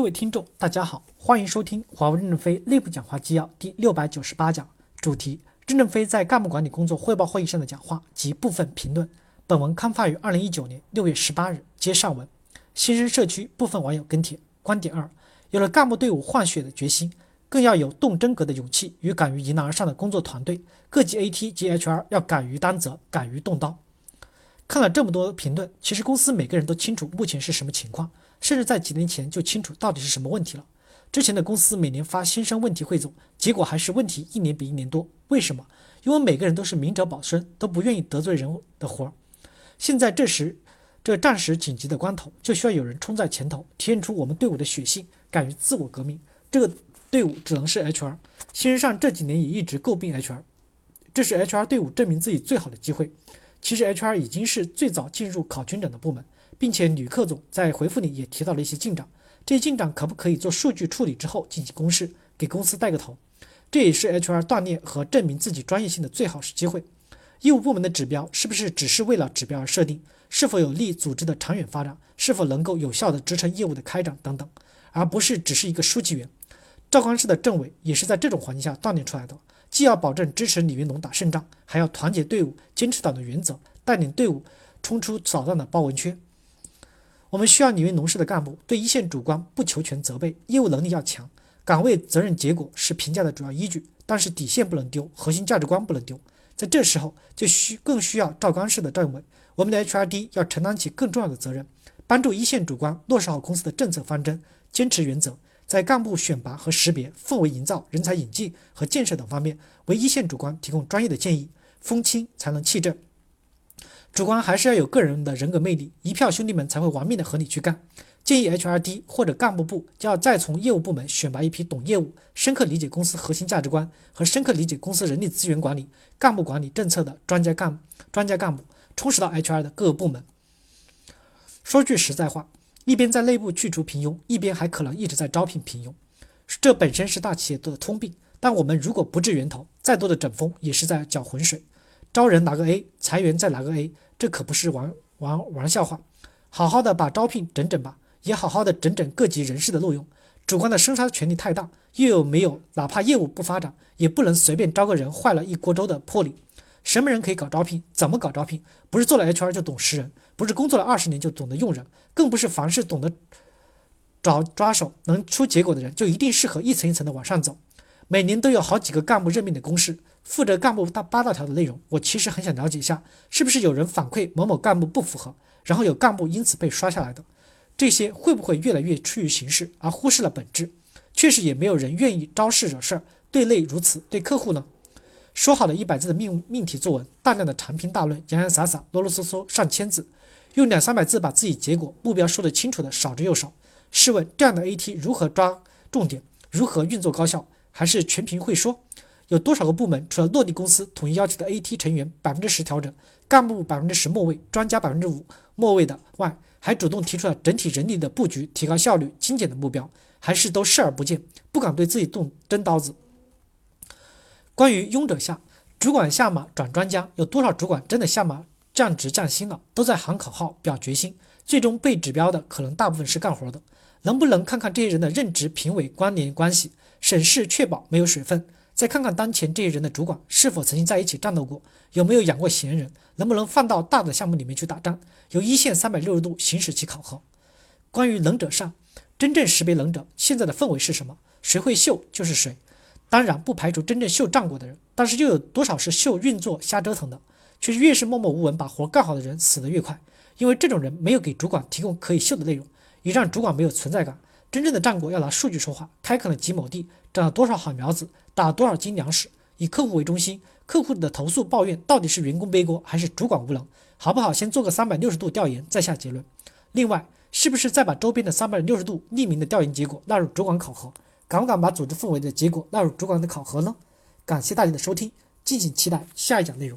各位听众，大家好，欢迎收听华为任正非内部讲话纪要第六百九十八讲，主题：任正非在干部管理工作汇报会议上的讲话及部分评论。本文刊发于二零一九年六月十八日。接上文，新生社区部分网友跟帖观点二：有了干部队伍换血的决心，更要有动真格的勇气与敢于迎难而上的工作团队。各级 AT 及 HR 要敢于担责，敢于动刀。看了这么多评论，其实公司每个人都清楚目前是什么情况。甚至在几年前就清楚到底是什么问题了。之前的公司每年发新生问题汇总，结果还是问题一年比一年多。为什么？因为每个人都是明哲保身，都不愿意得罪人的活儿。现在这时，这战时紧急的关头，就需要有人冲在前头，体现出我们队伍的血性，敢于自我革命。这个队伍只能是 HR。新人上这几年也一直诟病 HR，这是 HR 队伍证明自己最好的机会。其实 HR 已经是最早进入考军长的部门。并且吕克总在回复里也提到了一些进展，这些进展可不可以做数据处理之后进行公示，给公司带个头？这也是 HR 锻炼和证明自己专业性的最好是机会。业务部门的指标是不是只是为了指标而设定？是否有利组织的长远发展？是否能够有效的支撑业务的开展等等，而不是只是一个书记员。赵刚市的政委也是在这种环境下锻炼出来的，既要保证支持李云龙打胜仗，还要团结队伍，坚持党的原则，带领队伍冲出扫荡的包围圈。我们需要李云龙式的干部，对一线主观不求全责备，业务能力要强，岗位责任结果是评价的主要依据，但是底线不能丢，核心价值观不能丢。在这时候，就需更需要赵刚式的政委，我们的 HRD 要承担起更重要的责任，帮助一线主观落实好公司的政策方针，坚持原则，在干部选拔和识别、氛围营造、人才引进和建设等方面，为一线主观提供专业的建议，风清才能气正。主观还是要有个人的人格魅力，一票兄弟们才会玩命的和你去干。建议 HRD 或者干部部就要再从业务部门选拔一批懂业务、深刻理解公司核心价值观和深刻理解公司人力资源管理、干部管理政策的专家干专家干部，充实到 HR 的各个部门。说句实在话，一边在内部去除平庸，一边还可能一直在招聘平庸，这本身是大企业的通病。但我们如果不治源头，再多的整风也是在搅浑水。招人拿个 A，裁员再拿个 A，这可不是玩玩玩笑话。好好的把招聘整整吧，也好好的整整各级人事的录用。主观的生杀权力太大，又有没有哪怕业务不发展，也不能随便招个人坏了一锅粥的魄力。什么人可以搞招聘？怎么搞招聘？不是做了 HR 就懂识人，不是工作了二十年就懂得用人，更不是凡事懂得找抓手能出结果的人就一定适合一层一层的往上走。每年都有好几个干部任命的公示。负责干部大八大条的内容，我其实很想了解一下，是不是有人反馈某某干部不符合，然后有干部因此被刷下来的？这些会不会越来越趋于形式，而忽视了本质？确实也没有人愿意招事惹事儿，对内如此，对客户呢？说好的一百字的命命题作文，大量的长篇大论，洋洋洒洒，啰啰嗦嗦上千字，用两三百字把自己结果目标说得清楚的少之又少。试问这样的 AT 如何抓重点，如何运作高效？还是全凭会说？有多少个部门除了落地公司统一要求的 AT 成员百分之十调整，干部百分之十末位，专家百分之五末位的外，还主动提出了整体人力的布局、提高效率、精简的目标，还是都视而不见，不敢对自己动真刀子？关于庸者下，主管下马转专家，有多少主管真的下马降职降薪了？都在喊口号、表决心，最终被指标的可能大部分是干活的。能不能看看这些人的任职评委关联关系，审视确保没有水分？再看看当前这些人的主管是否曾经在一起战斗过，有没有养过闲人，能不能放到大的项目里面去打仗，由一线三百六十度行驶其考核。关于能者上，真正识别能者，现在的氛围是什么？谁会秀就是谁。当然不排除真正秀战果的人，但是又有多少是秀运作瞎折腾的？却越是默默无闻把活干好的人死得越快，因为这种人没有给主管提供可以秀的内容，也让主管没有存在感。真正的战果要拿数据说话，开垦了几亩地，长了多少好苗子，打了多少斤粮食，以客户为中心，客户的投诉抱怨到底是员工背锅还是主管无能，好不好？先做个三百六十度调研，再下结论。另外，是不是再把周边的三百六十度匿名的调研结果纳入主管考核？敢不敢把组织氛围的结果纳入主管的考核呢？感谢大家的收听，敬请期待下一讲内容。